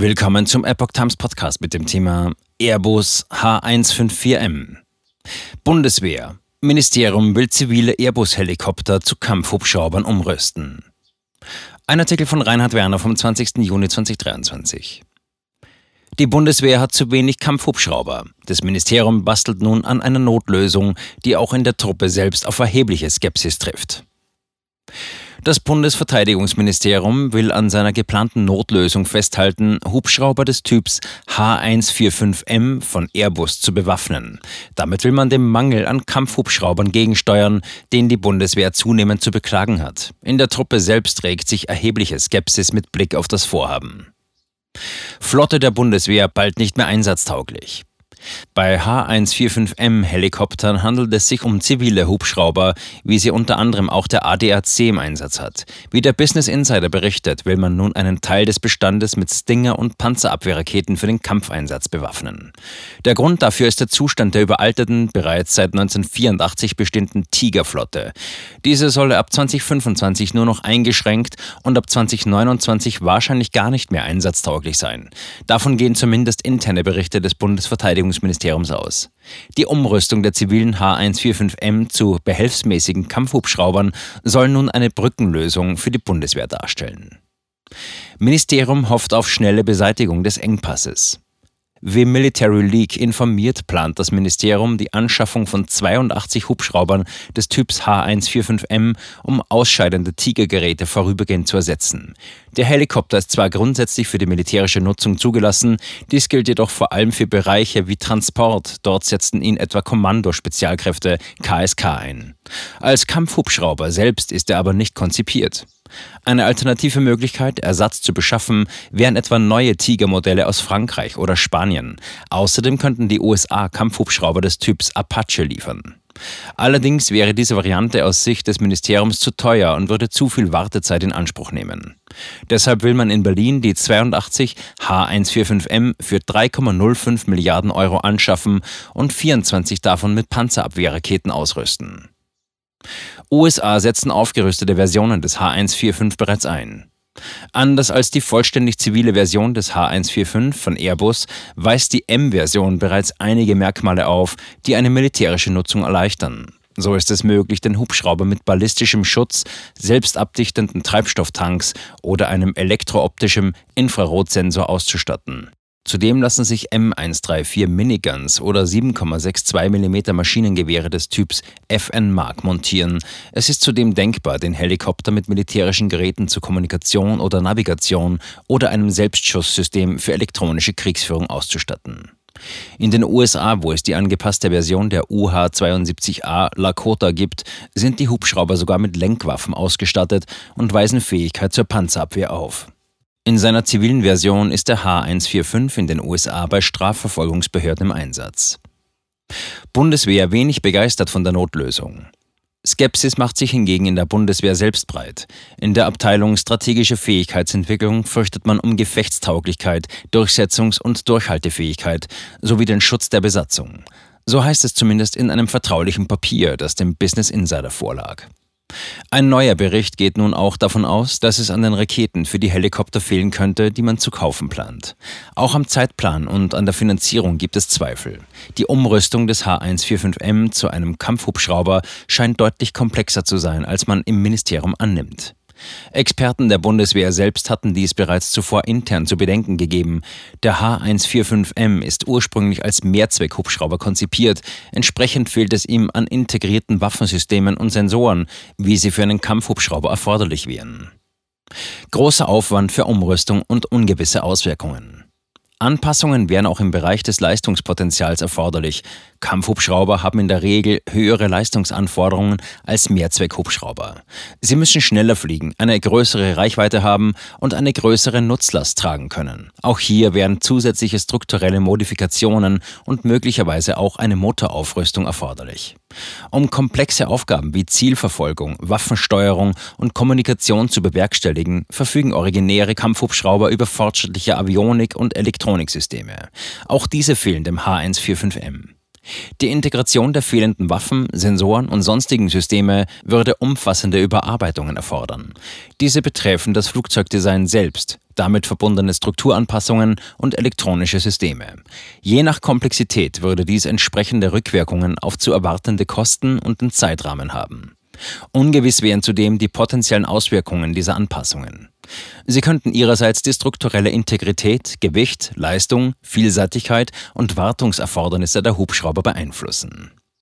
Willkommen zum Epoch Times Podcast mit dem Thema Airbus H154M. Bundeswehr. Ministerium will zivile Airbus-Helikopter zu Kampfhubschraubern umrüsten. Ein Artikel von Reinhard Werner vom 20. Juni 2023. Die Bundeswehr hat zu wenig Kampfhubschrauber. Das Ministerium bastelt nun an einer Notlösung, die auch in der Truppe selbst auf erhebliche Skepsis trifft. Das Bundesverteidigungsministerium will an seiner geplanten Notlösung festhalten, Hubschrauber des Typs H145M von Airbus zu bewaffnen. Damit will man dem Mangel an Kampfhubschraubern gegensteuern, den die Bundeswehr zunehmend zu beklagen hat. In der Truppe selbst regt sich erhebliche Skepsis mit Blick auf das Vorhaben. Flotte der Bundeswehr bald nicht mehr einsatztauglich. Bei H145M Helikoptern handelt es sich um zivile Hubschrauber, wie sie unter anderem auch der ADAC im Einsatz hat. Wie der Business Insider berichtet, will man nun einen Teil des Bestandes mit Stinger- und Panzerabwehrraketen für den Kampfeinsatz bewaffnen. Der Grund dafür ist der Zustand der überalterten, bereits seit 1984 bestehenden Tigerflotte. Diese solle ab 2025 nur noch eingeschränkt und ab 2029 wahrscheinlich gar nicht mehr einsatztauglich sein. Davon gehen zumindest interne Berichte des Bundesverteidigungsministeriums Verteidigungsministeriums aus. Die Umrüstung der zivilen H145M zu behelfsmäßigen Kampfhubschraubern soll nun eine Brückenlösung für die Bundeswehr darstellen. Ministerium hofft auf schnelle Beseitigung des Engpasses. Wie Military League informiert, plant das Ministerium die Anschaffung von 82 Hubschraubern des Typs H145M, um ausscheidende Tigergeräte vorübergehend zu ersetzen. Der Helikopter ist zwar grundsätzlich für die militärische Nutzung zugelassen, dies gilt jedoch vor allem für Bereiche wie Transport, dort setzen ihn etwa Kommando-Spezialkräfte KSK ein. Als Kampfhubschrauber selbst ist er aber nicht konzipiert. Eine alternative Möglichkeit, Ersatz zu beschaffen, wären etwa neue Tiger-Modelle aus Frankreich oder Spanien. Außerdem könnten die USA Kampfhubschrauber des Typs Apache liefern. Allerdings wäre diese Variante aus Sicht des Ministeriums zu teuer und würde zu viel Wartezeit in Anspruch nehmen. Deshalb will man in Berlin die 82 H145M für 3,05 Milliarden Euro anschaffen und 24 davon mit Panzerabwehrraketen ausrüsten. USA setzen aufgerüstete Versionen des H145 bereits ein. Anders als die vollständig zivile Version des H145 von Airbus weist die M-Version bereits einige Merkmale auf, die eine militärische Nutzung erleichtern. So ist es möglich, den Hubschrauber mit ballistischem Schutz, selbstabdichtenden Treibstofftanks oder einem elektrooptischen Infrarotsensor auszustatten. Zudem lassen sich M134 Miniguns oder 7,62 mm Maschinengewehre des Typs FN Mark montieren. Es ist zudem denkbar, den Helikopter mit militärischen Geräten zur Kommunikation oder Navigation oder einem Selbstschusssystem für elektronische Kriegsführung auszustatten. In den USA, wo es die angepasste Version der UH-72A Lakota gibt, sind die Hubschrauber sogar mit Lenkwaffen ausgestattet und weisen Fähigkeit zur Panzerabwehr auf. In seiner zivilen Version ist der H145 in den USA bei Strafverfolgungsbehörden im Einsatz. Bundeswehr wenig begeistert von der Notlösung. Skepsis macht sich hingegen in der Bundeswehr selbst breit. In der Abteilung Strategische Fähigkeitsentwicklung fürchtet man um Gefechtstauglichkeit, Durchsetzungs- und Durchhaltefähigkeit sowie den Schutz der Besatzung. So heißt es zumindest in einem vertraulichen Papier, das dem Business Insider vorlag. Ein neuer Bericht geht nun auch davon aus, dass es an den Raketen für die Helikopter fehlen könnte, die man zu kaufen plant. Auch am Zeitplan und an der Finanzierung gibt es Zweifel. Die Umrüstung des H145M zu einem Kampfhubschrauber scheint deutlich komplexer zu sein, als man im Ministerium annimmt. Experten der Bundeswehr selbst hatten dies bereits zuvor intern zu bedenken gegeben. Der H145M ist ursprünglich als Mehrzweckhubschrauber konzipiert. Entsprechend fehlt es ihm an integrierten Waffensystemen und Sensoren, wie sie für einen Kampfhubschrauber erforderlich wären. Großer Aufwand für Umrüstung und ungewisse Auswirkungen. Anpassungen wären auch im Bereich des Leistungspotenzials erforderlich. Kampfhubschrauber haben in der Regel höhere Leistungsanforderungen als Mehrzweckhubschrauber. Sie müssen schneller fliegen, eine größere Reichweite haben und eine größere Nutzlast tragen können. Auch hier wären zusätzliche strukturelle Modifikationen und möglicherweise auch eine Motoraufrüstung erforderlich. Um komplexe Aufgaben wie Zielverfolgung, Waffensteuerung und Kommunikation zu bewerkstelligen, verfügen originäre Kampfhubschrauber über fortschrittliche Avionik und Elektroniksysteme. Auch diese fehlen dem H145M. Die Integration der fehlenden Waffen, Sensoren und sonstigen Systeme würde umfassende Überarbeitungen erfordern. Diese betreffen das Flugzeugdesign selbst, damit verbundene Strukturanpassungen und elektronische Systeme. Je nach Komplexität würde dies entsprechende Rückwirkungen auf zu erwartende Kosten und den Zeitrahmen haben. Ungewiss wären zudem die potenziellen Auswirkungen dieser Anpassungen. Sie könnten ihrerseits die strukturelle Integrität, Gewicht, Leistung, Vielseitigkeit und Wartungserfordernisse der Hubschrauber beeinflussen